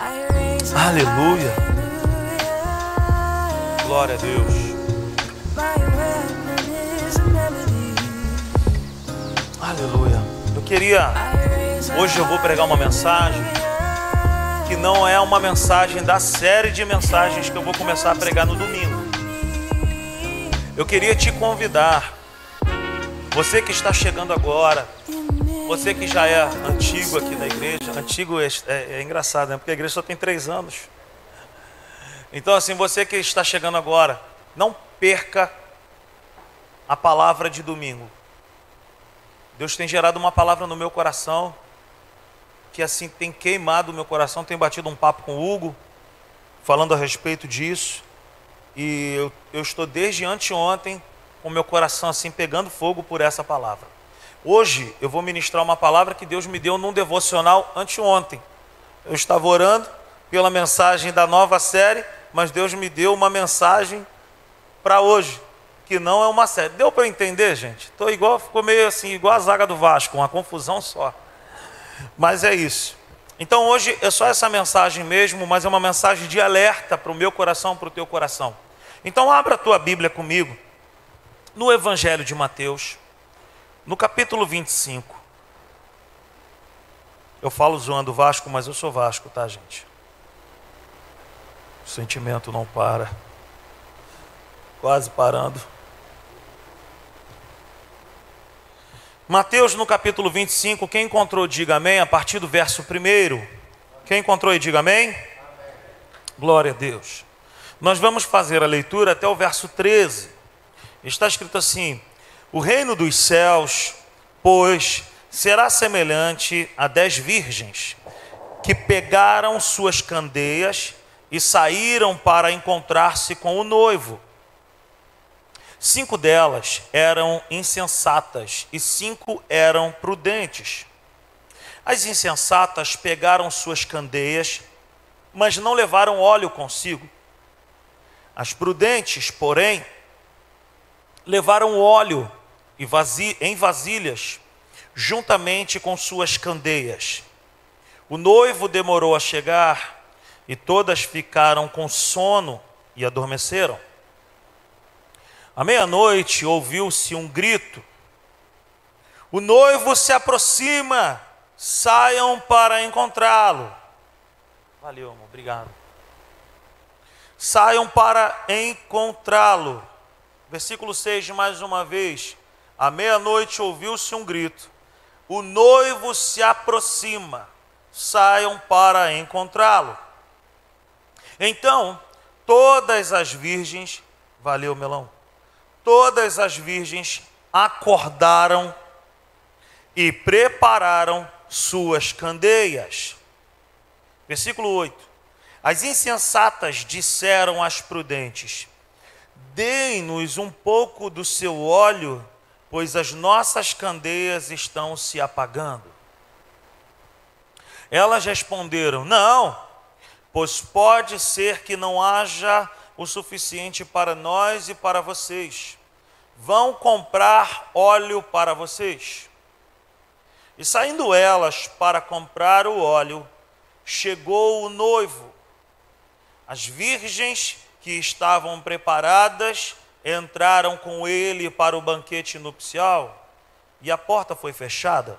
Aleluia. Glória a Deus. Aleluia. Eu queria. Hoje eu vou pregar uma mensagem que não é uma mensagem da série de mensagens que eu vou começar a pregar no domingo. Eu queria te convidar, você que está chegando agora, você que já é antigo aqui na igreja, antigo é, é, é engraçado, né? Porque a igreja só tem três anos. Então, assim, você que está chegando agora, não perca a palavra de domingo. Deus tem gerado uma palavra no meu coração que assim tem queimado o meu coração. Tenho batido um papo com o Hugo, falando a respeito disso. E eu, eu estou desde anteontem com o meu coração assim pegando fogo por essa palavra. Hoje eu vou ministrar uma palavra que Deus me deu num devocional anteontem. Eu estava orando pela mensagem da nova série, mas Deus me deu uma mensagem para hoje, que não é uma série. Deu para entender, gente? Tô igual, ficou meio assim, igual a zaga do Vasco, uma confusão só. Mas é isso. Então hoje é só essa mensagem mesmo, mas é uma mensagem de alerta para o meu coração, para o teu coração. Então abra a tua Bíblia comigo no Evangelho de Mateus no capítulo 25, eu falo zoando Vasco, mas eu sou Vasco, tá, gente? O sentimento não para. Quase parando. Mateus no capítulo 25, quem encontrou, diga amém, a partir do verso 1. Quem encontrou e diga amém? amém? Glória a Deus. Nós vamos fazer a leitura até o verso 13. Está escrito assim: o reino dos céus, pois, será semelhante a dez virgens que pegaram suas candeias e saíram para encontrar-se com o noivo. Cinco delas eram insensatas e cinco eram prudentes. As insensatas pegaram suas candeias, mas não levaram óleo consigo. As prudentes, porém, levaram óleo em vasilhas, juntamente com suas candeias. O noivo demorou a chegar e todas ficaram com sono e adormeceram. À meia-noite ouviu-se um grito: O noivo se aproxima, saiam para encontrá-lo. Valeu, amor, obrigado. Saiam para encontrá-lo. Versículo 6, mais uma vez. À meia-noite ouviu-se um grito: O noivo se aproxima, saiam para encontrá-lo. Então, todas as virgens, valeu melão, todas as virgens acordaram e prepararam suas candeias. Versículo 8: As insensatas disseram às prudentes: Deem-nos um pouco do seu óleo pois as nossas candeias estão se apagando. Elas responderam: Não, pois pode ser que não haja o suficiente para nós e para vocês. Vão comprar óleo para vocês. E saindo elas para comprar o óleo, chegou o noivo. As virgens que estavam preparadas entraram com ele para o banquete nupcial e a porta foi fechada.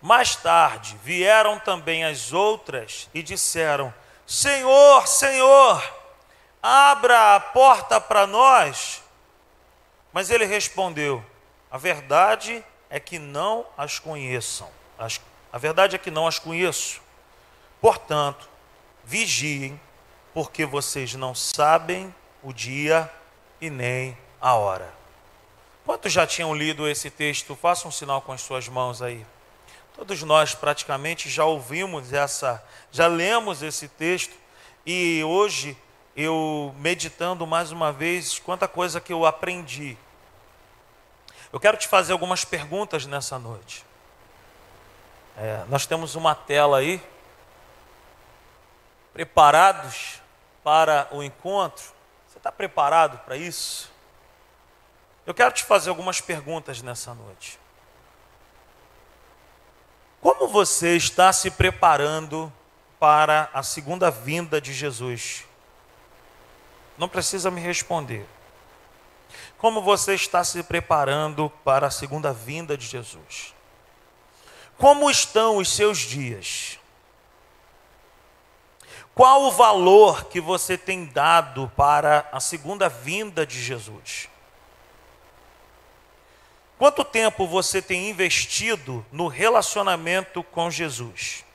Mais tarde vieram também as outras e disseram: Senhor, Senhor, abra a porta para nós. Mas ele respondeu: A verdade é que não as conheçam. A verdade é que não as conheço. Portanto, vigiem, porque vocês não sabem o dia e nem a hora. Quantos já tinham lido esse texto? Faça um sinal com as suas mãos aí. Todos nós praticamente já ouvimos essa, já lemos esse texto e hoje eu meditando mais uma vez quanta coisa que eu aprendi. Eu quero te fazer algumas perguntas nessa noite. É, nós temos uma tela aí, preparados para o encontro. Está preparado para isso? Eu quero te fazer algumas perguntas nessa noite. Como você está se preparando para a segunda vinda de Jesus? Não precisa me responder. Como você está se preparando para a segunda vinda de Jesus? Como estão os seus dias? Qual o valor que você tem dado para a segunda vinda de Jesus? Quanto tempo você tem investido no relacionamento com Jesus?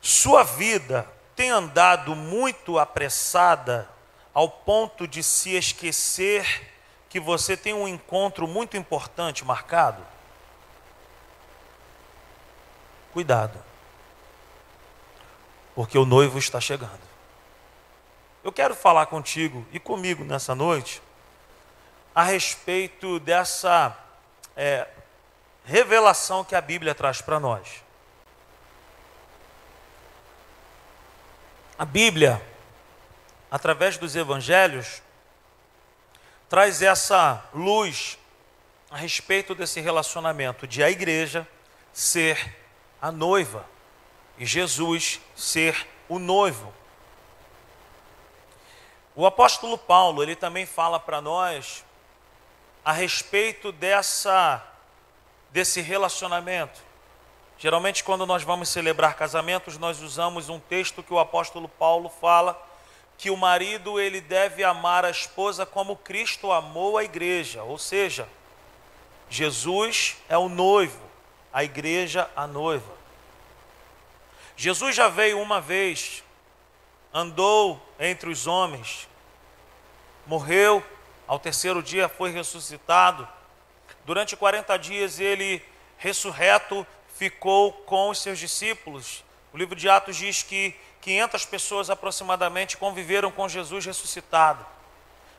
Sua vida tem andado muito apressada ao ponto de se esquecer que você tem um encontro muito importante marcado? Cuidado, porque o noivo está chegando. Eu quero falar contigo e comigo nessa noite a respeito dessa é, revelação que a Bíblia traz para nós. A Bíblia, através dos evangelhos, traz essa luz a respeito desse relacionamento de a igreja ser a noiva e Jesus ser o noivo. O apóstolo Paulo, ele também fala para nós a respeito dessa desse relacionamento. Geralmente quando nós vamos celebrar casamentos, nós usamos um texto que o apóstolo Paulo fala que o marido ele deve amar a esposa como Cristo amou a igreja, ou seja, Jesus é o noivo, a igreja a noiva. Jesus já veio uma vez, andou entre os homens, morreu ao terceiro dia foi ressuscitado. Durante 40 dias ele, ressurreto, ficou com os seus discípulos. O livro de Atos diz que 500 pessoas aproximadamente conviveram com Jesus ressuscitado.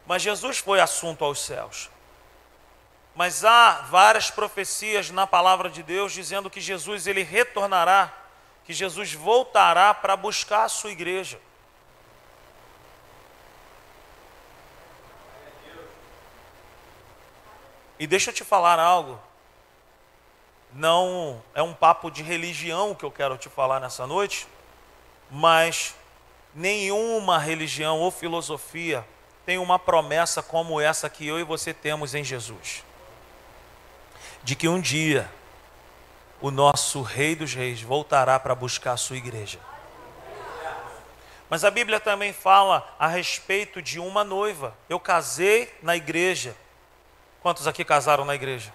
Mas Jesus foi assunto aos céus. Mas há várias profecias na palavra de Deus dizendo que Jesus ele retornará, que Jesus voltará para buscar a sua igreja. E deixa eu te falar algo. Não é um papo de religião que eu quero te falar nessa noite, mas nenhuma religião ou filosofia tem uma promessa como essa que eu e você temos em Jesus. De que um dia o nosso Rei dos Reis voltará para buscar a sua igreja. Mas a Bíblia também fala a respeito de uma noiva. Eu casei na igreja. Quantos aqui casaram na igreja?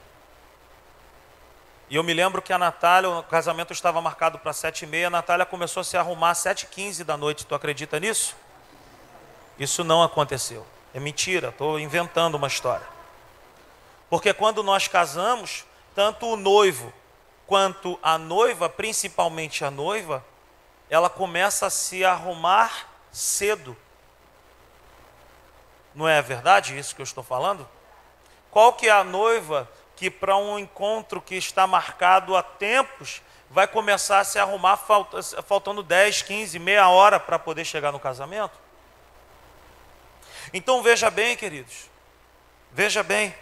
E eu me lembro que a Natália, o casamento estava marcado para sete e meia, a Natália começou a se arrumar às sete e quinze da noite. Tu acredita nisso? Isso não aconteceu. É mentira, estou inventando uma história. Porque quando nós casamos, tanto o noivo quanto a noiva, principalmente a noiva, ela começa a se arrumar cedo. Não é verdade isso que eu estou falando? Qual que é a noiva que para um encontro que está marcado há tempos, vai começar a se arrumar faltando 10, 15, meia hora para poder chegar no casamento? Então veja bem, queridos, veja bem,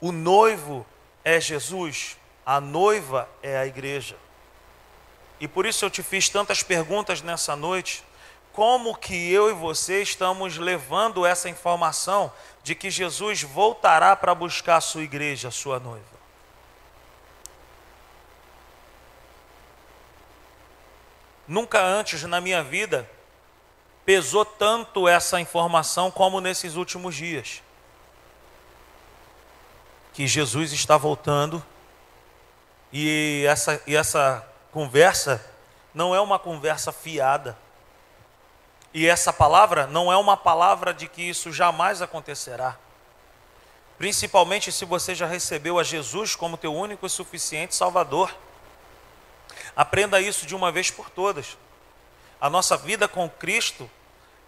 o noivo é Jesus, a noiva é a igreja. E por isso eu te fiz tantas perguntas nessa noite, como que eu e você estamos levando essa informação de que Jesus voltará para buscar a sua igreja, a sua noiva. Nunca antes na minha vida pesou tanto essa informação como nesses últimos dias. Que Jesus está voltando e essa, e essa conversa não é uma conversa fiada. E essa palavra não é uma palavra de que isso jamais acontecerá. Principalmente se você já recebeu a Jesus como teu único e suficiente Salvador. Aprenda isso de uma vez por todas. A nossa vida com Cristo,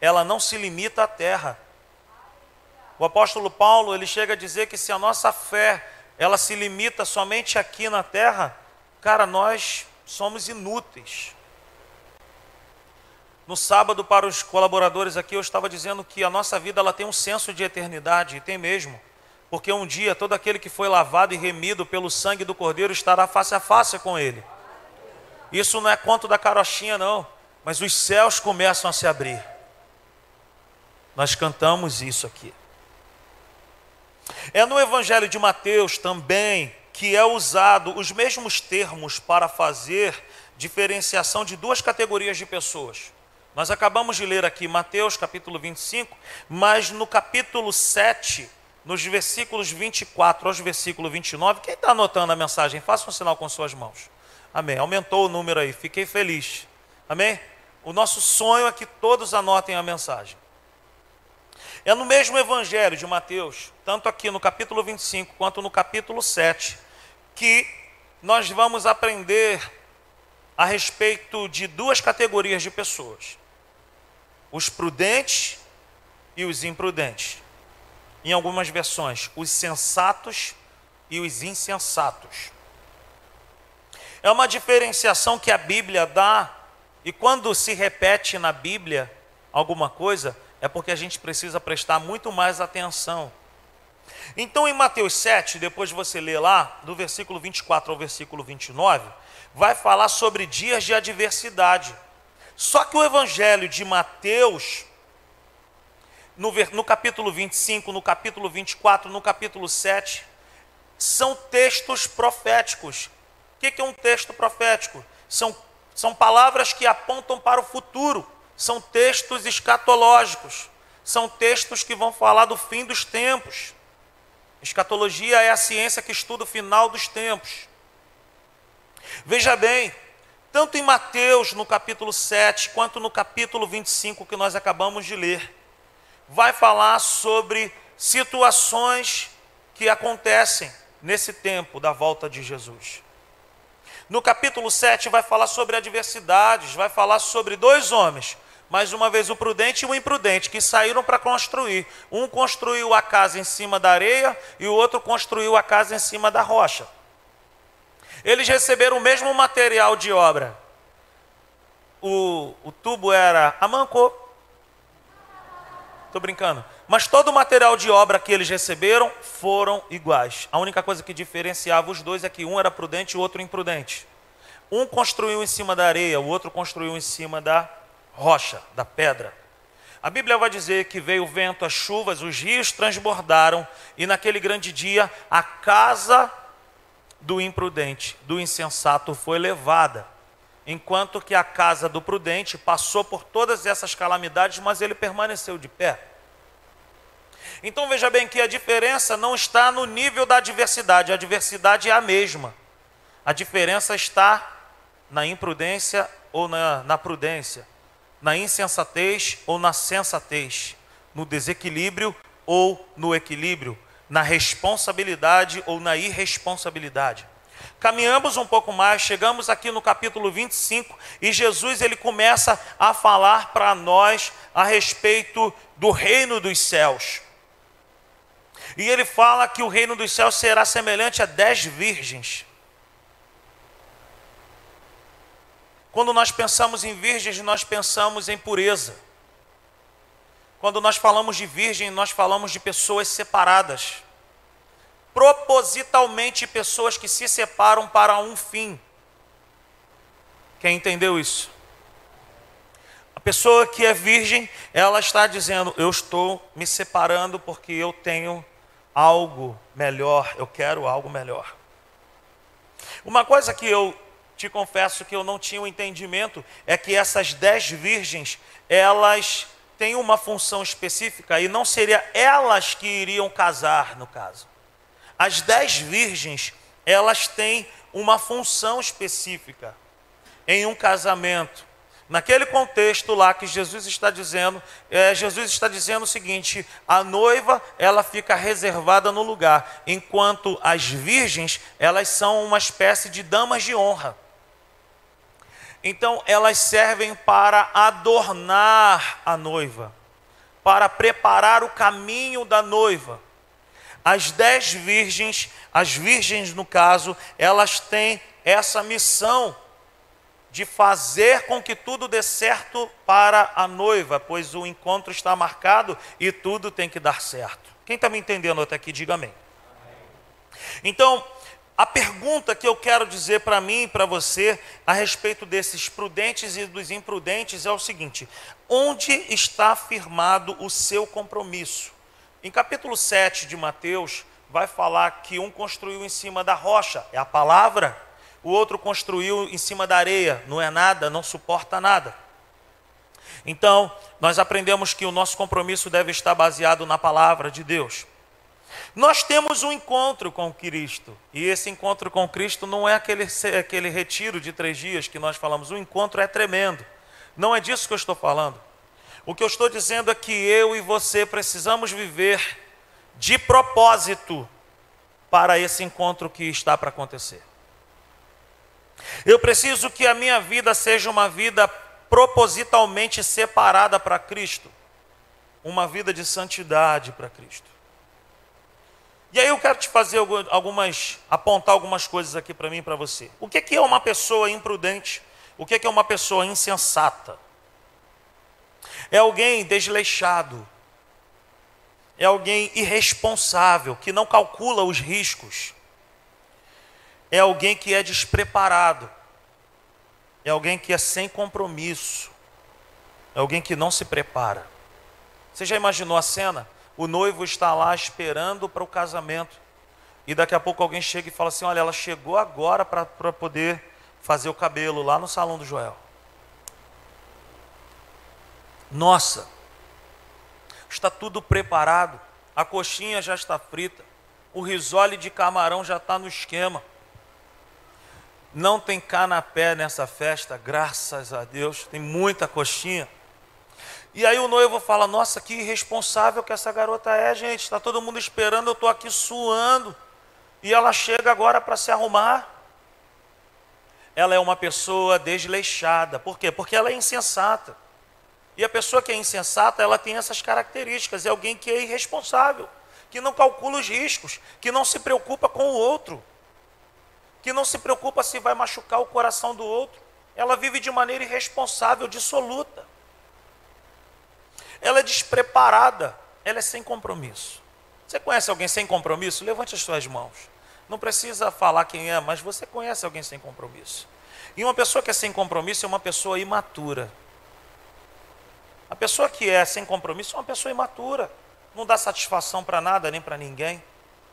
ela não se limita à terra. O apóstolo Paulo, ele chega a dizer que se a nossa fé, ela se limita somente aqui na terra, cara, nós somos inúteis. No sábado, para os colaboradores aqui, eu estava dizendo que a nossa vida ela tem um senso de eternidade, e tem mesmo. porque um dia todo aquele que foi lavado e remido pelo sangue do Cordeiro estará face a face com ele. Isso não é conto da carochinha, não, mas os céus começam a se abrir. Nós cantamos isso aqui. É no Evangelho de Mateus também que é usado os mesmos termos para fazer diferenciação de duas categorias de pessoas. Nós acabamos de ler aqui Mateus capítulo 25, mas no capítulo 7, nos versículos 24 aos versículo 29, quem está anotando a mensagem, faça um sinal com suas mãos. Amém. Aumentou o número aí, fiquei feliz. Amém? O nosso sonho é que todos anotem a mensagem. É no mesmo evangelho de Mateus, tanto aqui no capítulo 25 quanto no capítulo 7, que nós vamos aprender a respeito de duas categorias de pessoas: os prudentes e os imprudentes. Em algumas versões, os sensatos e os insensatos. É uma diferenciação que a Bíblia dá, e quando se repete na Bíblia alguma coisa, é porque a gente precisa prestar muito mais atenção. Então, em Mateus 7, depois de você ler lá, do versículo 24 ao versículo 29, vai falar sobre dias de adversidade. Só que o Evangelho de Mateus, no, no capítulo 25, no capítulo 24, no capítulo 7, são textos proféticos. O que é um texto profético? São, são palavras que apontam para o futuro são textos escatológicos, são textos que vão falar do fim dos tempos. Escatologia é a ciência que estuda o final dos tempos. Veja bem, tanto em Mateus, no capítulo 7, quanto no capítulo 25 que nós acabamos de ler, vai falar sobre situações que acontecem nesse tempo da volta de Jesus. No capítulo 7 vai falar sobre adversidades, vai falar sobre dois homens mais uma vez o prudente e o imprudente, que saíram para construir. Um construiu a casa em cima da areia e o outro construiu a casa em cima da rocha. Eles receberam o mesmo material de obra. O, o tubo era a manco. Estou brincando. Mas todo o material de obra que eles receberam foram iguais. A única coisa que diferenciava os dois é que um era prudente e o outro imprudente. Um construiu em cima da areia, o outro construiu em cima da rocha, da pedra. A Bíblia vai dizer que veio o vento, as chuvas, os rios transbordaram, e naquele grande dia a casa do imprudente, do insensato foi levada, enquanto que a casa do prudente passou por todas essas calamidades, mas ele permaneceu de pé. Então veja bem que a diferença não está no nível da adversidade, a adversidade é a mesma. A diferença está na imprudência ou na, na prudência na insensatez ou na sensatez, no desequilíbrio ou no equilíbrio, na responsabilidade ou na irresponsabilidade. Caminhamos um pouco mais, chegamos aqui no capítulo 25 e Jesus ele começa a falar para nós a respeito do reino dos céus. E ele fala que o reino dos céus será semelhante a dez virgens Quando nós pensamos em virgens, nós pensamos em pureza. Quando nós falamos de virgem, nós falamos de pessoas separadas. Propositalmente, pessoas que se separam para um fim. Quem entendeu isso? A pessoa que é virgem, ela está dizendo: Eu estou me separando porque eu tenho algo melhor, eu quero algo melhor. Uma coisa que eu te confesso que eu não tinha o um entendimento, é que essas dez virgens, elas têm uma função específica e não seria elas que iriam casar, no caso. As dez virgens, elas têm uma função específica em um casamento. Naquele contexto lá que Jesus está dizendo, é, Jesus está dizendo o seguinte: a noiva ela fica reservada no lugar, enquanto as virgens elas são uma espécie de damas de honra. Então, elas servem para adornar a noiva, para preparar o caminho da noiva. As dez virgens, as virgens no caso, elas têm essa missão de fazer com que tudo dê certo para a noiva, pois o encontro está marcado e tudo tem que dar certo. Quem está me entendendo até aqui, diga amém. Então, a pergunta que eu quero dizer para mim e para você a respeito desses prudentes e dos imprudentes é o seguinte: onde está firmado o seu compromisso? Em capítulo 7 de Mateus, vai falar que um construiu em cima da rocha, é a palavra, o outro construiu em cima da areia, não é nada, não suporta nada. Então, nós aprendemos que o nosso compromisso deve estar baseado na palavra de Deus. Nós temos um encontro com Cristo, e esse encontro com Cristo não é aquele, aquele retiro de três dias que nós falamos, o encontro é tremendo. Não é disso que eu estou falando. O que eu estou dizendo é que eu e você precisamos viver de propósito para esse encontro que está para acontecer. Eu preciso que a minha vida seja uma vida propositalmente separada para Cristo, uma vida de santidade para Cristo. E aí eu quero te fazer algumas, apontar algumas coisas aqui para mim e para você. O que é uma pessoa imprudente? O que é uma pessoa insensata? É alguém desleixado. É alguém irresponsável, que não calcula os riscos. É alguém que é despreparado. É alguém que é sem compromisso. É alguém que não se prepara. Você já imaginou a cena? O noivo está lá esperando para o casamento. E daqui a pouco alguém chega e fala assim: Olha, ela chegou agora para poder fazer o cabelo lá no salão do Joel. Nossa, está tudo preparado. A coxinha já está frita. O risole de camarão já está no esquema. Não tem canapé nessa festa, graças a Deus. Tem muita coxinha. E aí o noivo fala: Nossa, que irresponsável que essa garota é, gente. Está todo mundo esperando, eu estou aqui suando. E ela chega agora para se arrumar. Ela é uma pessoa desleixada. Por quê? Porque ela é insensata. E a pessoa que é insensata, ela tem essas características. É alguém que é irresponsável, que não calcula os riscos, que não se preocupa com o outro, que não se preocupa se vai machucar o coração do outro. Ela vive de maneira irresponsável, dissoluta ela é despreparada, ela é sem compromisso. Você conhece alguém sem compromisso? Levante as suas mãos. Não precisa falar quem é, mas você conhece alguém sem compromisso. E uma pessoa que é sem compromisso é uma pessoa imatura. A pessoa que é sem compromisso é uma pessoa imatura. Não dá satisfação para nada nem para ninguém.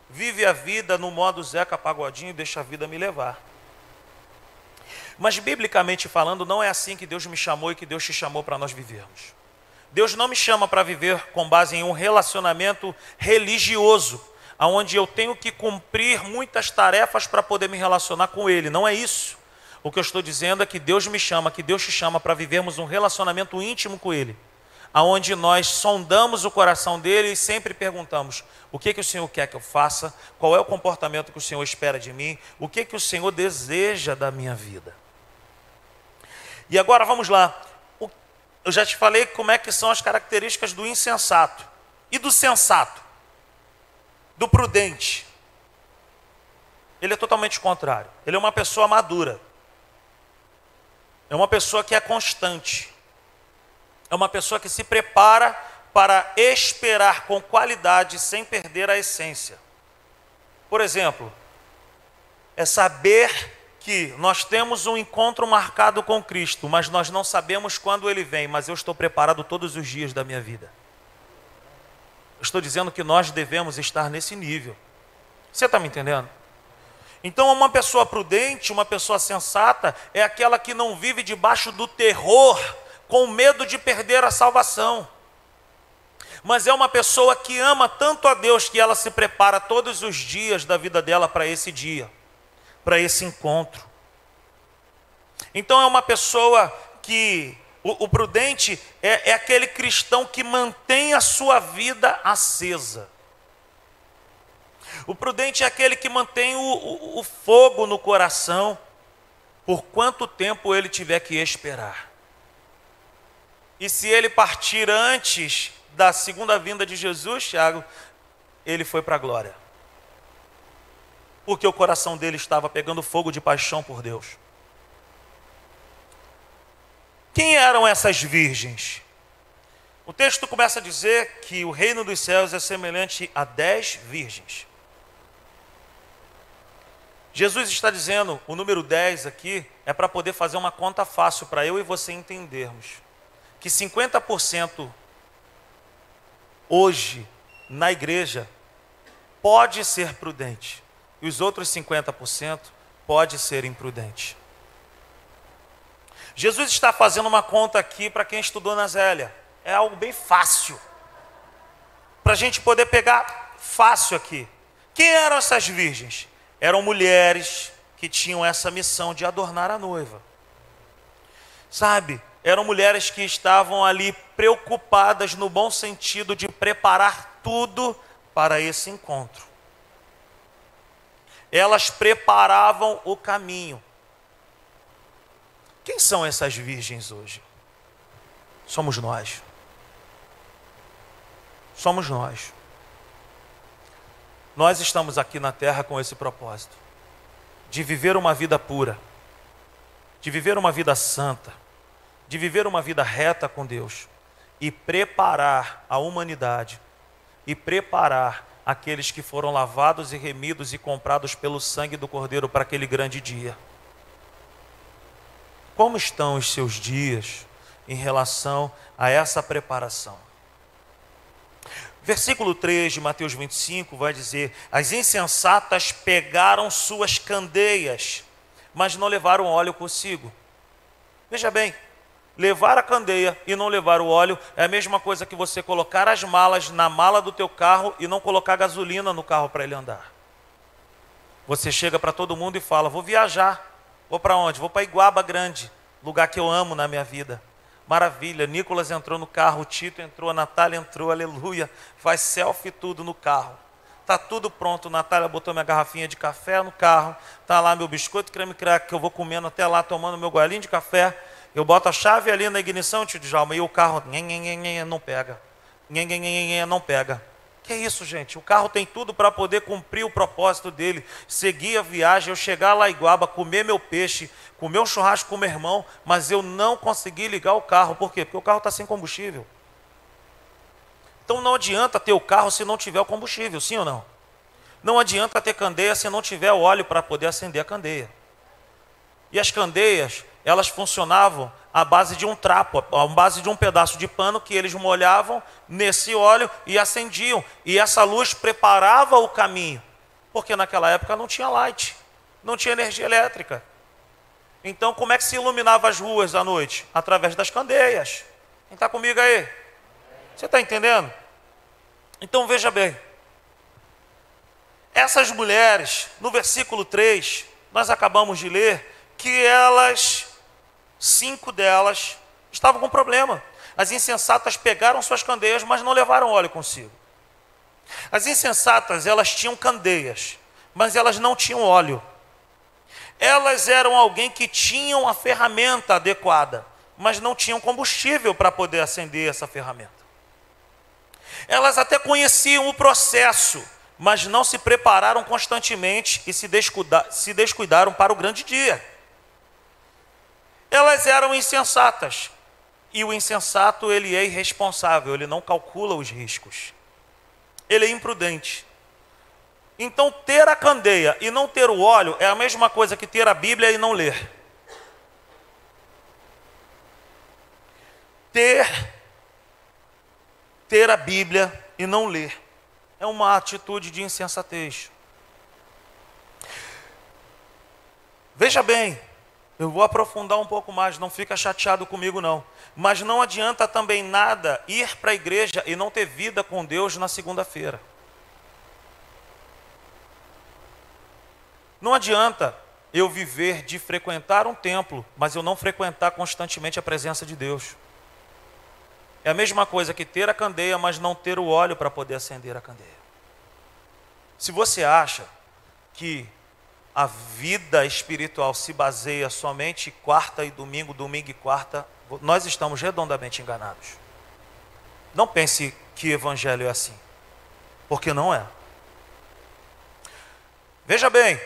Vive a vida no modo Zeca Pagodinho e deixa a vida me levar. Mas, biblicamente falando, não é assim que Deus me chamou e que Deus te chamou para nós vivermos. Deus não me chama para viver com base em um relacionamento religioso, onde eu tenho que cumprir muitas tarefas para poder me relacionar com Ele. Não é isso. O que eu estou dizendo é que Deus me chama, que Deus te chama para vivermos um relacionamento íntimo com Ele, aonde nós sondamos o coração dele e sempre perguntamos: o que que o Senhor quer que eu faça? Qual é o comportamento que o Senhor espera de mim? O que que o Senhor deseja da minha vida? E agora vamos lá eu já te falei como é que são as características do insensato e do sensato, do prudente. Ele é totalmente contrário. Ele é uma pessoa madura. É uma pessoa que é constante. É uma pessoa que se prepara para esperar com qualidade sem perder a essência. Por exemplo, é saber que nós temos um encontro marcado com Cristo, mas nós não sabemos quando ele vem, mas eu estou preparado todos os dias da minha vida. Estou dizendo que nós devemos estar nesse nível. Você está me entendendo? Então, uma pessoa prudente, uma pessoa sensata, é aquela que não vive debaixo do terror, com medo de perder a salvação. Mas é uma pessoa que ama tanto a Deus que ela se prepara todos os dias da vida dela para esse dia para esse encontro. Então é uma pessoa que o, o prudente é, é, aquele cristão que mantém a sua vida acesa. O prudente é aquele que mantém o, o, o fogo no coração por quanto tempo ele tiver que esperar. E se ele partir antes da segunda vinda de Jesus, Tiago, ele foi para a glória porque o coração dele estava pegando fogo de paixão por Deus. Quem eram essas virgens? O texto começa a dizer que o reino dos céus é semelhante a dez virgens. Jesus está dizendo, o número 10 aqui, é para poder fazer uma conta fácil para eu e você entendermos. Que 50% hoje na igreja pode ser prudente e os outros 50% pode ser imprudente. Jesus está fazendo uma conta aqui para quem estudou na Zélia. É algo bem fácil. Para a gente poder pegar fácil aqui. Quem eram essas virgens? Eram mulheres que tinham essa missão de adornar a noiva. Sabe? Eram mulheres que estavam ali preocupadas no bom sentido de preparar tudo para esse encontro. Elas preparavam o caminho. Quem são essas virgens hoje? Somos nós. Somos nós. Nós estamos aqui na terra com esse propósito de viver uma vida pura, de viver uma vida santa, de viver uma vida reta com Deus e preparar a humanidade e preparar aqueles que foram lavados e remidos e comprados pelo sangue do Cordeiro para aquele grande dia. Como estão os seus dias em relação a essa preparação? Versículo 3 de Mateus 25 vai dizer: As insensatas pegaram suas candeias, mas não levaram óleo consigo. Veja bem, levar a candeia e não levar o óleo é a mesma coisa que você colocar as malas na mala do teu carro e não colocar gasolina no carro para ele andar. Você chega para todo mundo e fala: "Vou viajar". Vou para onde? Vou para Iguaba Grande, lugar que eu amo na minha vida. Maravilha, Nicolas entrou no carro, Tito entrou, Natália entrou, aleluia. Faz selfie tudo no carro. Tá tudo pronto. Natália botou minha garrafinha de café no carro. Tá lá meu biscoito creme crack que eu vou comendo até lá, tomando meu golinho de café. Eu boto a chave ali na ignição, tio Djalma, e o carro não pega. Não pega. Que é isso, gente? O carro tem tudo para poder cumprir o propósito dele, seguir a viagem, eu chegar lá em Iguaba, comer meu peixe, comer um churrasco com meu irmão, mas eu não consegui ligar o carro. Por quê? Porque o carro está sem combustível. Então não adianta ter o carro se não tiver o combustível, sim ou não? Não adianta ter candeia se não tiver o óleo para poder acender a candeia. E as candeias, elas funcionavam à base de um trapo, à base de um pedaço de pano que eles molhavam nesse óleo e acendiam. E essa luz preparava o caminho, porque naquela época não tinha light, não tinha energia elétrica. Então, como é que se iluminava as ruas à noite? Através das candeias. Quem está comigo aí? Você está entendendo? Então veja bem. Essas mulheres, no versículo 3, nós acabamos de ler que elas cinco delas estavam com problema. As insensatas pegaram suas candeias, mas não levaram óleo consigo. As insensatas, elas tinham candeias, mas elas não tinham óleo. Elas eram alguém que tinham a ferramenta adequada, mas não tinham combustível para poder acender essa ferramenta. Elas até conheciam o processo, mas não se prepararam constantemente e se, se descuidaram para o grande dia. Elas eram insensatas. E o insensato, ele é irresponsável, ele não calcula os riscos. Ele é imprudente. Então, ter a candeia e não ter o óleo é a mesma coisa que ter a Bíblia e não ler. Ter ter a Bíblia e não ler é uma atitude de insensatez. Veja bem, eu vou aprofundar um pouco mais, não fica chateado comigo não. Mas não adianta também nada ir para a igreja e não ter vida com Deus na segunda-feira. Não adianta eu viver de frequentar um templo, mas eu não frequentar constantemente a presença de Deus. É a mesma coisa que ter a candeia, mas não ter o óleo para poder acender a candeia. Se você acha que a vida espiritual se baseia somente quarta e domingo, domingo e quarta, nós estamos redondamente enganados. Não pense que evangelho é assim, porque não é. Veja bem,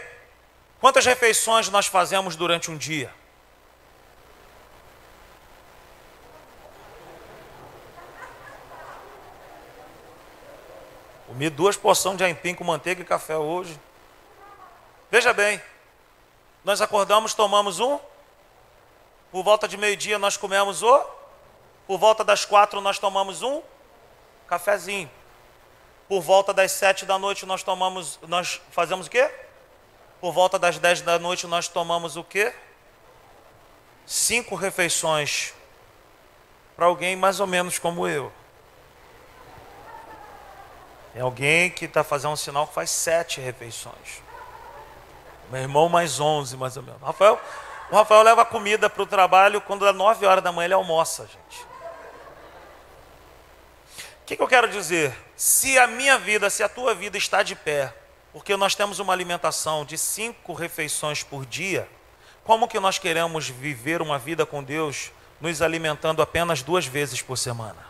quantas refeições nós fazemos durante um dia? Comi duas porções de aipim com manteiga e café hoje. Veja bem, Nós acordamos, tomamos um. Por volta de meio-dia nós comemos o. Por volta das quatro nós tomamos um cafezinho. Por volta das sete da noite nós tomamos, nós fazemos o quê? Por volta das dez da noite nós tomamos o quê? Cinco refeições para alguém mais ou menos como eu. É alguém que está fazendo um sinal que faz sete refeições. Meu irmão mais onze, mais ou menos. Rafael, o Rafael leva comida para o trabalho quando é nove horas da manhã ele almoça, gente. O que, que eu quero dizer? Se a minha vida, se a tua vida está de pé, porque nós temos uma alimentação de cinco refeições por dia, como que nós queremos viver uma vida com Deus nos alimentando apenas duas vezes por semana?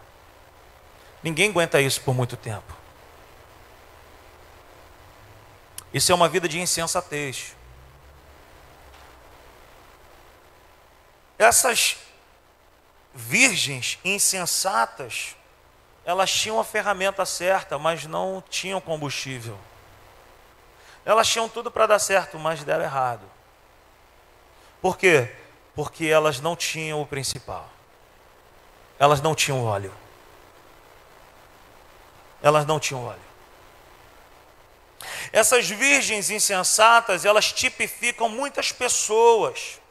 Ninguém aguenta isso por muito tempo. Isso é uma vida de insensatez. Essas virgens insensatas, elas tinham a ferramenta certa, mas não tinham combustível. Elas tinham tudo para dar certo, mas deram errado. Por quê? Porque elas não tinham o principal. Elas não tinham óleo. Elas não tinham óleo. Essas virgens insensatas, elas tipificam muitas pessoas.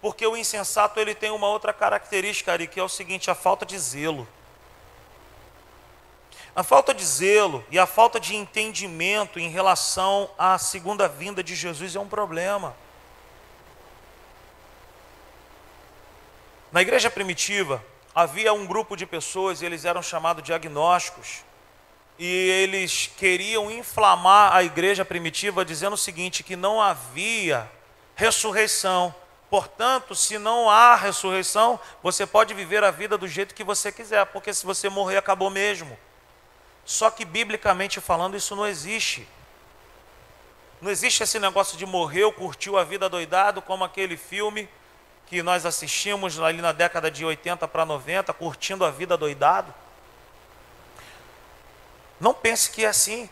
Porque o insensato ele tem uma outra característica ali, que é o seguinte, a falta de zelo. A falta de zelo e a falta de entendimento em relação à segunda vinda de Jesus é um problema. Na igreja primitiva, havia um grupo de pessoas, eles eram chamados de agnósticos, e eles queriam inflamar a igreja primitiva dizendo o seguinte: que não havia ressurreição. Portanto, se não há ressurreição, você pode viver a vida do jeito que você quiser, porque se você morrer, acabou mesmo. Só que, biblicamente falando, isso não existe. Não existe esse negócio de morreu, curtiu a vida doidado, como aquele filme que nós assistimos ali na década de 80 para 90, curtindo a vida doidado. Não pense que é assim.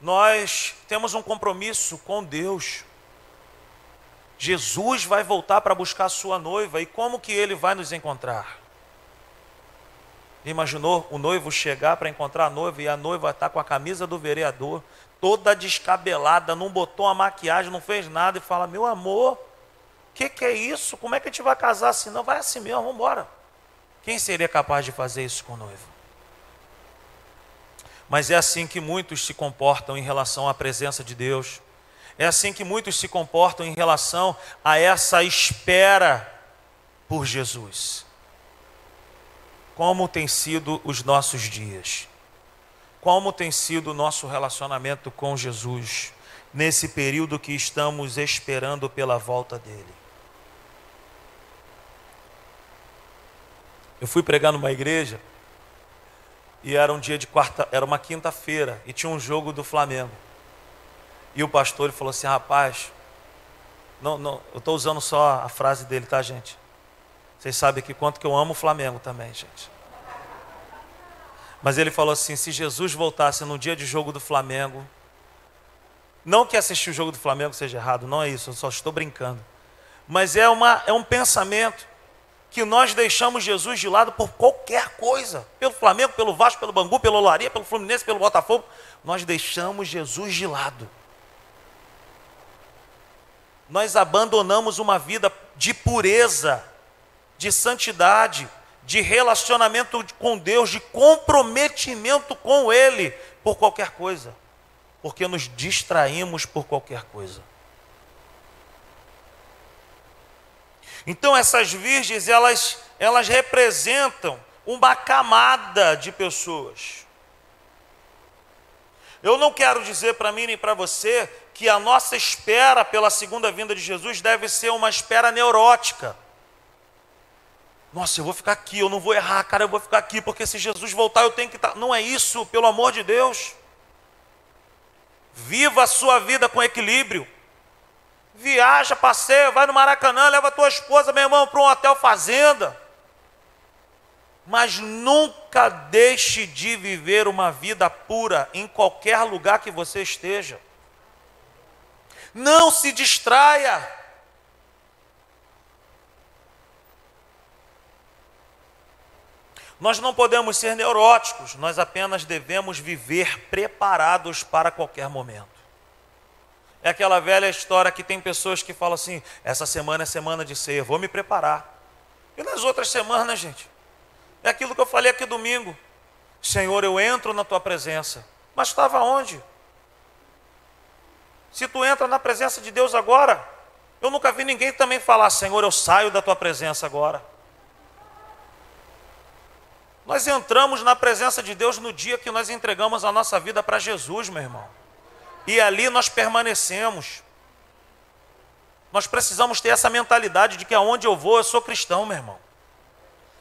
Nós temos um compromisso com Deus. Jesus vai voltar para buscar a sua noiva e como que ele vai nos encontrar? Imaginou o noivo chegar para encontrar a noiva e a noiva está com a camisa do vereador, toda descabelada, não botou a maquiagem, não fez nada e fala: Meu amor, o que, que é isso? Como é que a gente vai casar assim? Não, vai assim mesmo, vamos embora. Quem seria capaz de fazer isso com o noivo? Mas é assim que muitos se comportam em relação à presença de Deus. É assim que muitos se comportam em relação a essa espera por Jesus. Como tem sido os nossos dias? Como tem sido o nosso relacionamento com Jesus nesse período que estamos esperando pela volta dele? Eu fui pregar numa igreja e era um dia de quarta, era uma quinta-feira e tinha um jogo do Flamengo. E o pastor falou assim: rapaz, não, não, eu estou usando só a frase dele, tá, gente? Vocês sabem que quanto que eu amo o Flamengo também, gente. Mas ele falou assim: se Jesus voltasse no dia de jogo do Flamengo, não que assistir o jogo do Flamengo seja errado, não é isso, eu só estou brincando. Mas é, uma, é um pensamento que nós deixamos Jesus de lado por qualquer coisa, pelo Flamengo, pelo Vasco, pelo Bangu, pelo Olaria, pelo Fluminense, pelo Botafogo, nós deixamos Jesus de lado. Nós abandonamos uma vida de pureza, de santidade, de relacionamento com Deus, de comprometimento com Ele por qualquer coisa, porque nos distraímos por qualquer coisa. Então essas virgens, elas, elas representam uma camada de pessoas. Eu não quero dizer para mim nem para você que a nossa espera pela segunda vinda de Jesus deve ser uma espera neurótica. Nossa, eu vou ficar aqui, eu não vou errar, cara, eu vou ficar aqui, porque se Jesus voltar eu tenho que estar. Não é isso, pelo amor de Deus. Viva a sua vida com equilíbrio viaja, passeia, vai no Maracanã, leva tua esposa, meu irmão, para um hotel fazenda. Mas nunca deixe de viver uma vida pura em qualquer lugar que você esteja. Não se distraia. Nós não podemos ser neuróticos, nós apenas devemos viver preparados para qualquer momento. É aquela velha história que tem pessoas que falam assim: essa semana é semana de ceia, vou me preparar. E nas outras semanas, gente, é aquilo que eu falei aqui domingo: Senhor, eu entro na tua presença, mas estava onde? Se tu entra na presença de Deus agora, eu nunca vi ninguém também falar: Senhor, eu saio da tua presença agora. Nós entramos na presença de Deus no dia que nós entregamos a nossa vida para Jesus, meu irmão. E ali nós permanecemos. Nós precisamos ter essa mentalidade de que aonde eu vou, eu sou cristão, meu irmão.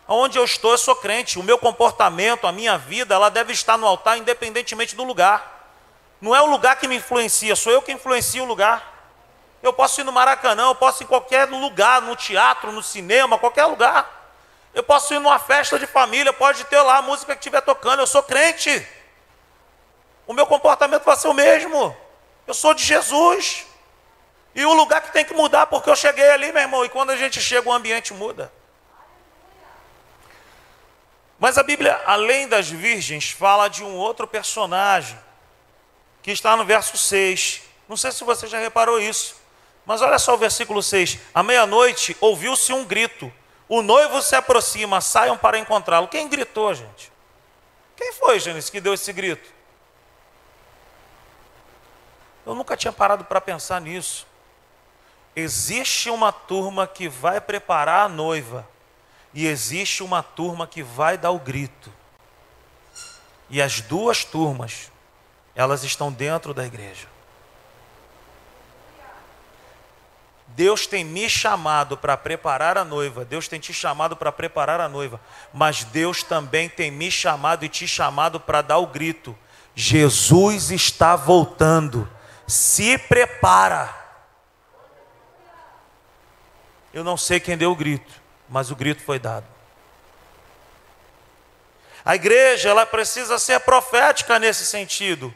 Aonde eu estou, eu sou crente. O meu comportamento, a minha vida, ela deve estar no altar independentemente do lugar. Não é o lugar que me influencia, sou eu que influencio o lugar. Eu posso ir no Maracanã, eu posso ir em qualquer lugar, no teatro, no cinema, qualquer lugar. Eu posso ir numa festa de família, pode ter lá a música que estiver tocando, eu sou crente. O meu comportamento vai ser o mesmo. Eu sou de Jesus. E o lugar que tem que mudar, porque eu cheguei ali, meu irmão, e quando a gente chega, o ambiente muda. Mas a Bíblia, além das virgens, fala de um outro personagem, que está no verso 6. Não sei se você já reparou isso, mas olha só o versículo 6. À meia-noite ouviu-se um grito o noivo se aproxima, saiam para encontrá-lo. Quem gritou, gente? Quem foi, Gênesis, que deu esse grito? Eu nunca tinha parado para pensar nisso. Existe uma turma que vai preparar a noiva, e existe uma turma que vai dar o grito. E as duas turmas, elas estão dentro da igreja. Deus tem me chamado para preparar a noiva, Deus tem te chamado para preparar a noiva, mas Deus também tem me chamado e te chamado para dar o grito: Jesus está voltando, se prepara. Eu não sei quem deu o grito, mas o grito foi dado. A igreja, ela precisa ser profética nesse sentido.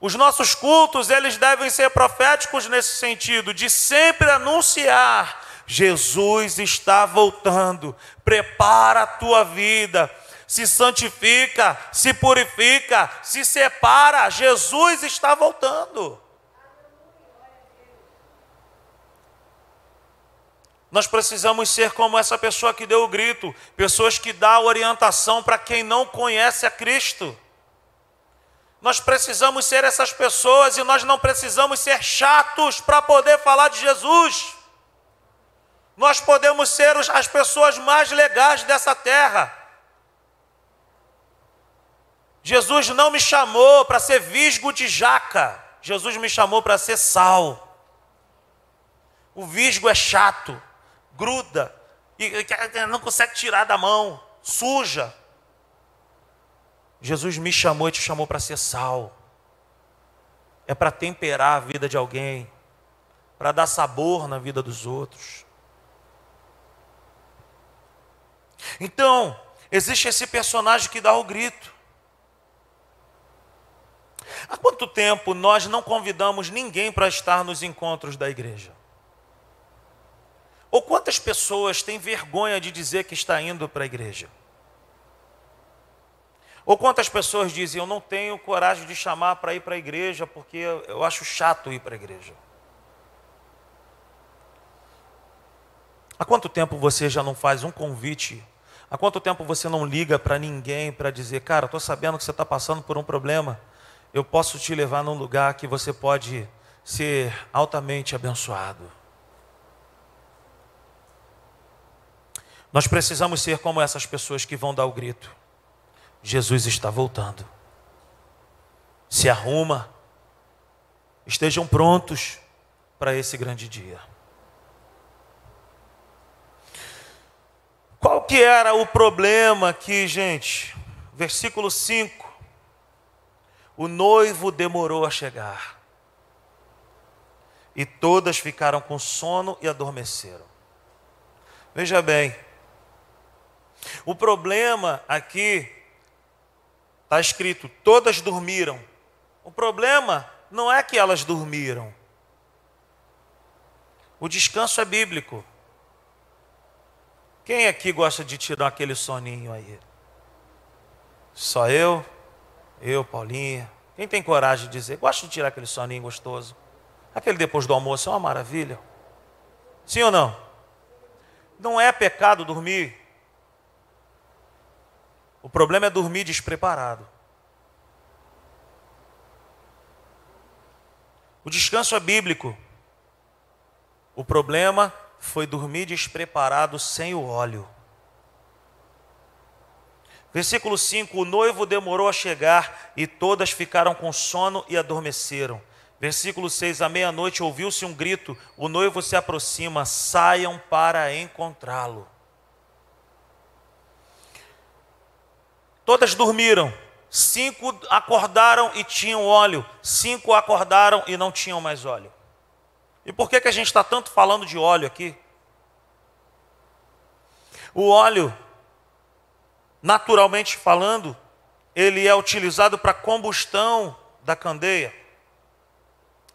Os nossos cultos, eles devem ser proféticos nesse sentido, de sempre anunciar: Jesus está voltando, prepara a tua vida, se santifica, se purifica, se separa, Jesus está voltando. Nós precisamos ser como essa pessoa que deu o grito, pessoas que dão orientação para quem não conhece a Cristo. Nós precisamos ser essas pessoas e nós não precisamos ser chatos para poder falar de Jesus. Nós podemos ser as pessoas mais legais dessa terra. Jesus não me chamou para ser visgo de jaca. Jesus me chamou para ser sal. O visgo é chato, gruda, e não consegue tirar da mão, suja. Jesus me chamou e te chamou para ser sal. É para temperar a vida de alguém, para dar sabor na vida dos outros. Então, existe esse personagem que dá o grito. Há quanto tempo nós não convidamos ninguém para estar nos encontros da igreja? Ou quantas pessoas têm vergonha de dizer que está indo para a igreja? Ou quantas pessoas dizem, eu não tenho coragem de chamar para ir para a igreja porque eu acho chato ir para a igreja. Há quanto tempo você já não faz um convite? Há quanto tempo você não liga para ninguém para dizer, cara, estou sabendo que você está passando por um problema, eu posso te levar num lugar que você pode ser altamente abençoado. Nós precisamos ser como essas pessoas que vão dar o grito. Jesus está voltando. Se arruma, estejam prontos para esse grande dia. Qual que era o problema aqui, gente? Versículo 5. O noivo demorou a chegar. E todas ficaram com sono e adormeceram. Veja bem, o problema aqui Está escrito: todas dormiram. O problema não é que elas dormiram. O descanso é bíblico. Quem aqui gosta de tirar aquele soninho aí? Só eu? Eu, Paulinha. Quem tem coragem de dizer, gosta de tirar aquele soninho gostoso? Aquele depois do almoço é uma maravilha. Sim ou não? Não é pecado dormir. O problema é dormir despreparado. O descanso é bíblico. O problema foi dormir despreparado sem o óleo. Versículo 5: O noivo demorou a chegar e todas ficaram com sono e adormeceram. Versículo 6: À meia-noite ouviu-se um grito, o noivo se aproxima, saiam para encontrá-lo. Todas dormiram, cinco acordaram e tinham óleo, cinco acordaram e não tinham mais óleo. E por que, que a gente está tanto falando de óleo aqui? O óleo, naturalmente falando, ele é utilizado para combustão da candeia.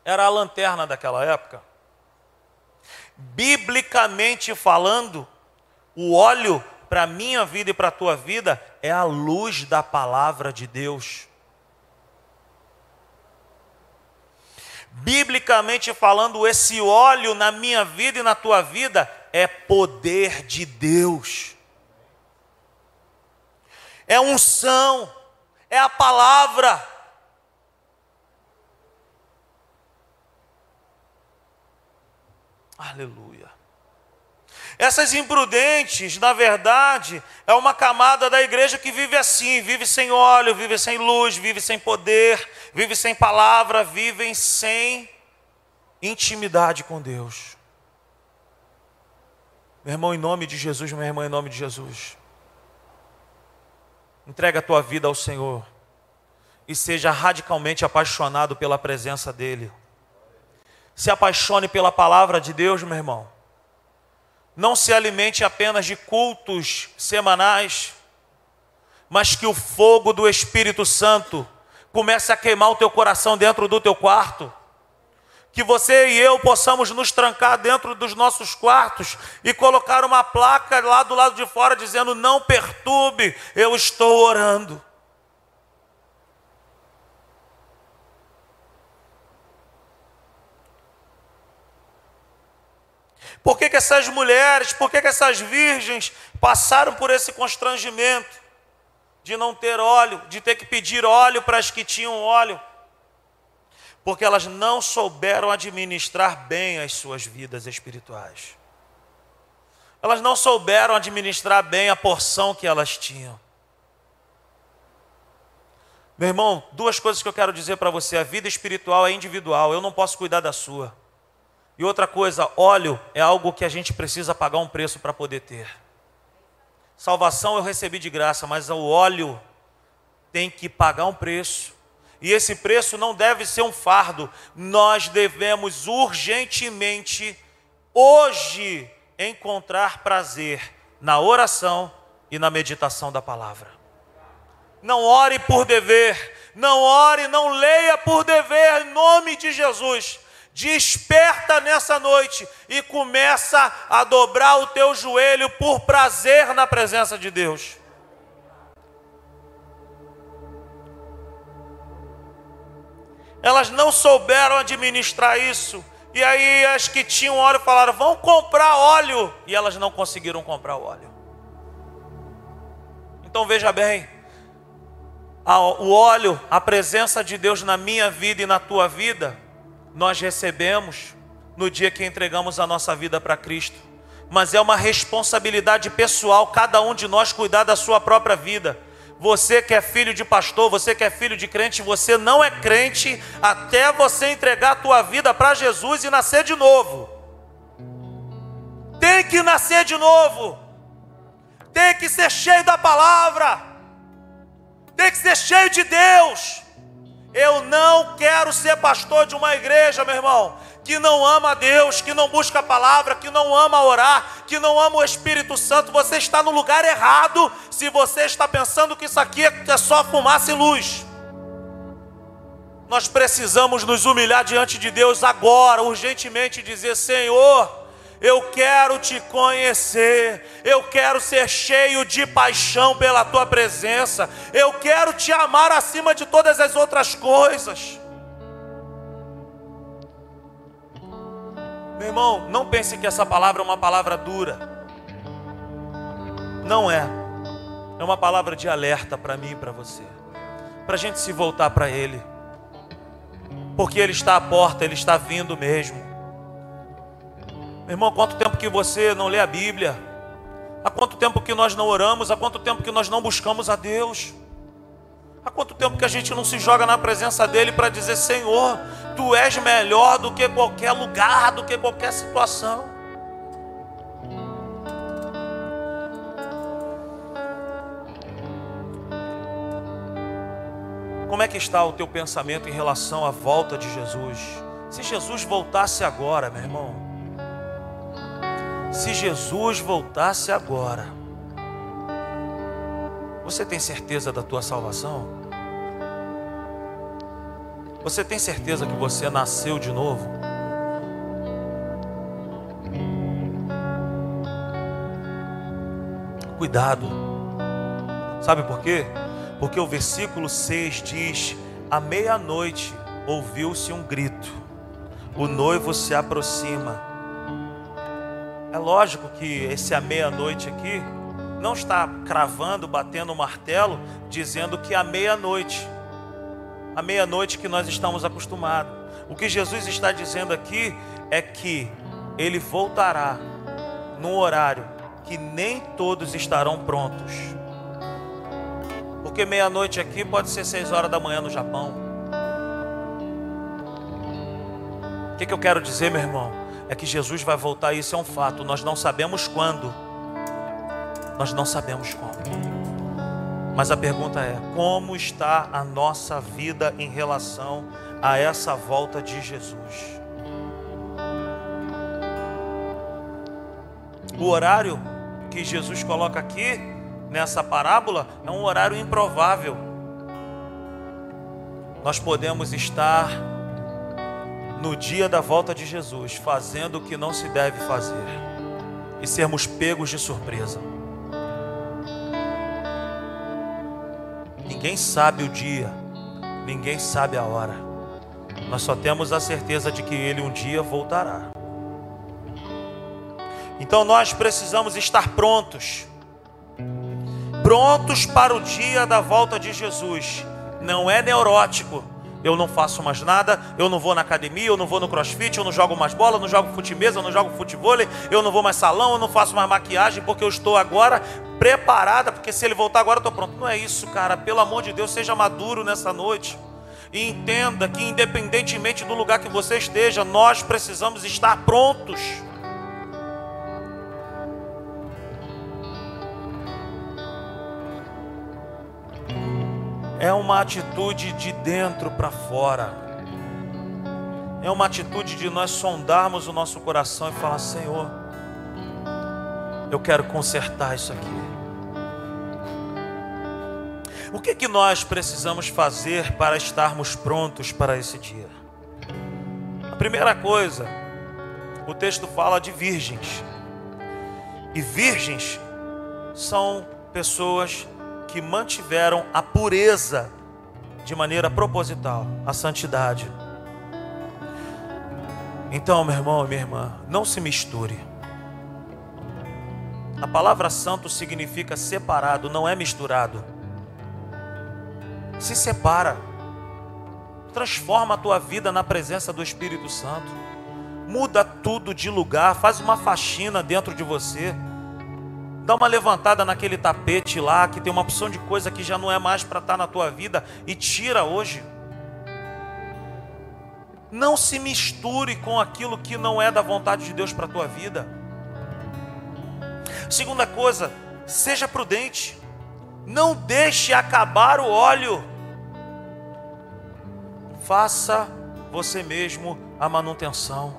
Era a lanterna daquela época. Biblicamente falando, o óleo para a minha vida e para a tua vida é a luz da palavra de Deus. Biblicamente falando, esse óleo na minha vida e na tua vida é poder de Deus. É unção, é a palavra. Aleluia. Essas imprudentes, na verdade, é uma camada da igreja que vive assim, vive sem óleo, vive sem luz, vive sem poder, vive sem palavra, vivem sem intimidade com Deus. Meu irmão, em nome de Jesus, minha irmã, em nome de Jesus. Entrega a tua vida ao Senhor e seja radicalmente apaixonado pela presença dEle. Se apaixone pela palavra de Deus, meu irmão. Não se alimente apenas de cultos semanais, mas que o fogo do Espírito Santo comece a queimar o teu coração dentro do teu quarto. Que você e eu possamos nos trancar dentro dos nossos quartos e colocar uma placa lá do lado de fora dizendo: Não perturbe, eu estou orando. Por que, que essas mulheres, por que, que essas virgens passaram por esse constrangimento de não ter óleo, de ter que pedir óleo para as que tinham óleo? Porque elas não souberam administrar bem as suas vidas espirituais. Elas não souberam administrar bem a porção que elas tinham. Meu irmão, duas coisas que eu quero dizer para você: a vida espiritual é individual, eu não posso cuidar da sua. E outra coisa, óleo é algo que a gente precisa pagar um preço para poder ter. Salvação eu recebi de graça, mas o óleo tem que pagar um preço. E esse preço não deve ser um fardo. Nós devemos urgentemente, hoje, encontrar prazer na oração e na meditação da palavra. Não ore por dever, não ore, não leia por dever, em nome de Jesus desperta nessa noite e começa a dobrar o teu joelho por prazer na presença de Deus. Elas não souberam administrar isso. E aí as que tinham óleo falaram: "Vão comprar óleo", e elas não conseguiram comprar óleo. Então veja bem, o óleo, a presença de Deus na minha vida e na tua vida, nós recebemos no dia que entregamos a nossa vida para Cristo. Mas é uma responsabilidade pessoal cada um de nós cuidar da sua própria vida. Você que é filho de pastor, você que é filho de crente, você não é crente até você entregar a tua vida para Jesus e nascer de novo. Tem que nascer de novo. Tem que ser cheio da palavra. Tem que ser cheio de Deus. Eu não quero ser pastor de uma igreja, meu irmão, que não ama a Deus, que não busca a palavra, que não ama orar, que não ama o Espírito Santo. Você está no lugar errado se você está pensando que isso aqui é só fumaça e luz. Nós precisamos nos humilhar diante de Deus agora, urgentemente, dizer: Senhor, eu quero te conhecer, eu quero ser cheio de paixão pela tua presença, eu quero te amar acima de todas as outras coisas. Meu irmão, não pense que essa palavra é uma palavra dura. Não é. É uma palavra de alerta para mim e para você. Para a gente se voltar para Ele porque Ele está à porta, Ele está vindo mesmo. Meu irmão, quanto tempo que você não lê a Bíblia? Há quanto tempo que nós não oramos? Há quanto tempo que nós não buscamos a Deus? Há quanto tempo que a gente não se joga na presença dEle para dizer: Senhor, Tu és melhor do que qualquer lugar, do que qualquer situação. Como é que está o teu pensamento em relação à volta de Jesus? Se Jesus voltasse agora, meu irmão. Se Jesus voltasse agora. Você tem certeza da tua salvação? Você tem certeza que você nasceu de novo? Cuidado. Sabe por quê? Porque o versículo 6 diz: À meia-noite ouviu-se um grito, o noivo se aproxima. É lógico que esse à meia-noite aqui não está cravando, batendo o martelo, dizendo que é à meia-noite, a meia-noite que nós estamos acostumados. O que Jesus está dizendo aqui é que ele voltará num horário que nem todos estarão prontos. Porque meia-noite aqui pode ser seis horas da manhã no Japão. O que, que eu quero dizer, meu irmão? É que Jesus vai voltar, isso é um fato. Nós não sabemos quando. Nós não sabemos como. Mas a pergunta é: como está a nossa vida em relação a essa volta de Jesus? O horário que Jesus coloca aqui nessa parábola é um horário improvável. Nós podemos estar no dia da volta de Jesus fazendo o que não se deve fazer e sermos pegos de surpresa. Ninguém sabe o dia, ninguém sabe a hora. Nós só temos a certeza de que ele um dia voltará. Então nós precisamos estar prontos prontos para o dia da volta de Jesus. Não é neurótico. Eu não faço mais nada, eu não vou na academia, eu não vou no crossfit, eu não jogo mais bola, eu não jogo futebol, eu não jogo futebol, eu não vou mais salão, eu não faço mais maquiagem, porque eu estou agora preparada, porque se ele voltar agora eu estou pronto. Não é isso, cara. Pelo amor de Deus, seja maduro nessa noite. E entenda que, independentemente do lugar que você esteja, nós precisamos estar prontos. É uma atitude de dentro para fora. É uma atitude de nós sondarmos o nosso coração e falar: Senhor, eu quero consertar isso aqui. O que, que nós precisamos fazer para estarmos prontos para esse dia? A primeira coisa, o texto fala de virgens. E virgens são pessoas que mantiveram a pureza de maneira proposital, a santidade. Então, meu irmão e minha irmã, não se misture. A palavra santo significa separado, não é misturado. Se separa. Transforma a tua vida na presença do Espírito Santo. Muda tudo de lugar, faz uma faxina dentro de você. Dá uma levantada naquele tapete lá, que tem uma opção de coisa que já não é mais para estar tá na tua vida, e tira hoje. Não se misture com aquilo que não é da vontade de Deus para a tua vida. Segunda coisa, seja prudente. Não deixe acabar o óleo. Faça você mesmo a manutenção.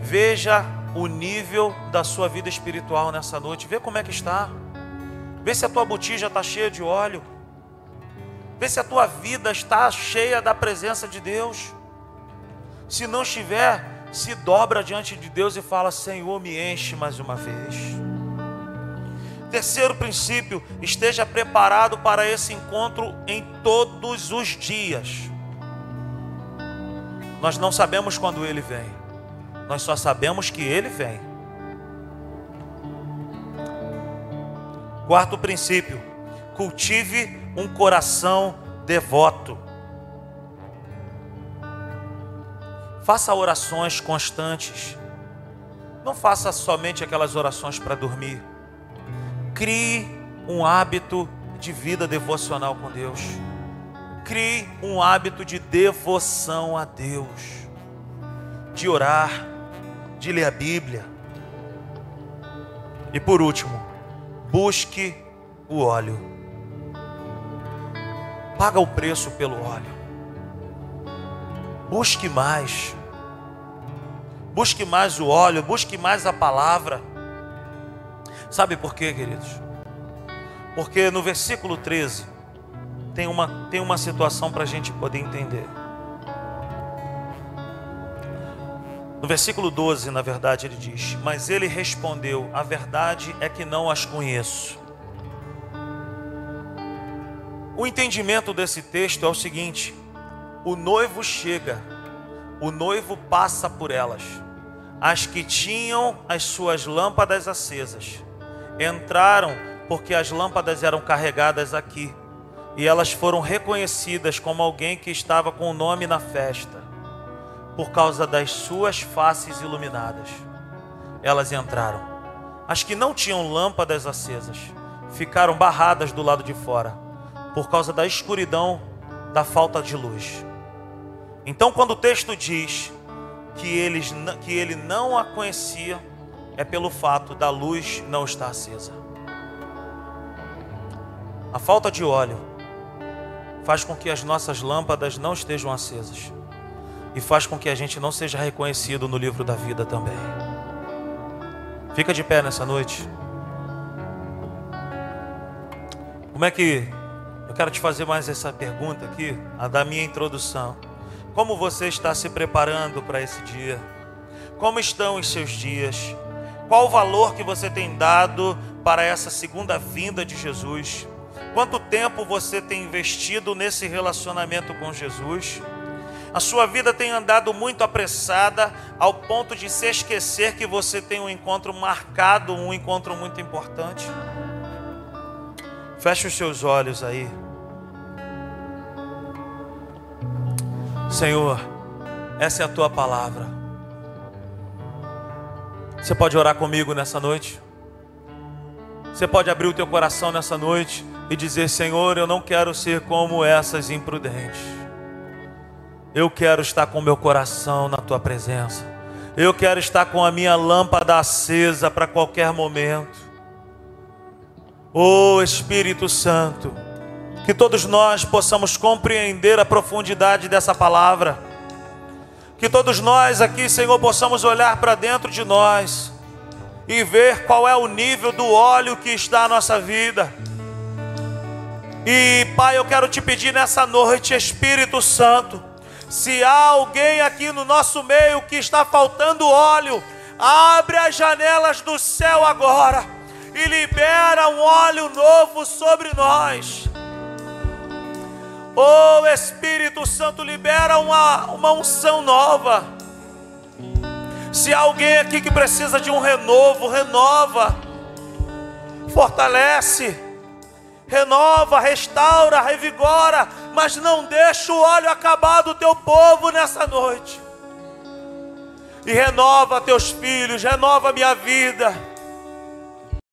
Veja o nível da sua vida espiritual nessa noite. Vê como é que está. Vê se a tua botija está cheia de óleo. Vê se a tua vida está cheia da presença de Deus. Se não estiver, se dobra diante de Deus e fala: Senhor, me enche mais uma vez. Terceiro princípio, esteja preparado para esse encontro em todos os dias. Nós não sabemos quando ele vem, nós só sabemos que ele vem. Quarto princípio, cultive um coração devoto. Faça orações constantes. Não faça somente aquelas orações para dormir. Crie um hábito de vida devocional com Deus. Crie um hábito de devoção a Deus, de orar, de ler a Bíblia. E por último, busque o óleo. Paga o preço pelo óleo. Busque mais. Busque mais o óleo, busque mais a palavra. Sabe por quê, queridos? Porque no versículo 13 tem uma, tem uma situação para a gente poder entender. No versículo 12, na verdade, ele diz: Mas ele respondeu: A verdade é que não as conheço. O entendimento desse texto é o seguinte: o noivo chega, o noivo passa por elas. As que tinham as suas lâmpadas acesas entraram porque as lâmpadas eram carregadas aqui e elas foram reconhecidas como alguém que estava com o nome na festa por causa das suas faces iluminadas. Elas entraram. As que não tinham lâmpadas acesas ficaram barradas do lado de fora por causa da escuridão, da falta de luz. Então, quando o texto diz que, eles, que ele não a conhecia, é pelo fato da luz não estar acesa. A falta de óleo faz com que as nossas lâmpadas não estejam acesas e faz com que a gente não seja reconhecido no livro da vida também. Fica de pé nessa noite. Como é que eu quero te fazer mais essa pergunta aqui, a da minha introdução. Como você está se preparando para esse dia? Como estão os seus dias? Qual o valor que você tem dado para essa segunda vinda de Jesus? Quanto tempo você tem investido nesse relacionamento com Jesus? A sua vida tem andado muito apressada ao ponto de se esquecer que você tem um encontro marcado, um encontro muito importante? Feche os seus olhos aí. Senhor, essa é a tua palavra. Você pode orar comigo nessa noite? Você pode abrir o teu coração nessa noite e dizer: Senhor, eu não quero ser como essas imprudentes. Eu quero estar com meu coração na tua presença. Eu quero estar com a minha lâmpada acesa para qualquer momento. Oh Espírito Santo, que todos nós possamos compreender a profundidade dessa palavra. Que todos nós aqui, Senhor, possamos olhar para dentro de nós e ver qual é o nível do óleo que está na nossa vida. E, Pai, eu quero te pedir nessa noite, Espírito Santo, se há alguém aqui no nosso meio que está faltando óleo, abre as janelas do céu agora e libera um óleo novo sobre nós. Oh Espírito Santo, libera uma, uma unção nova. Se há alguém aqui que precisa de um renovo, renova, fortalece, renova, restaura, revigora, mas não deixa o óleo acabar do teu povo nessa noite. E renova teus filhos, renova minha vida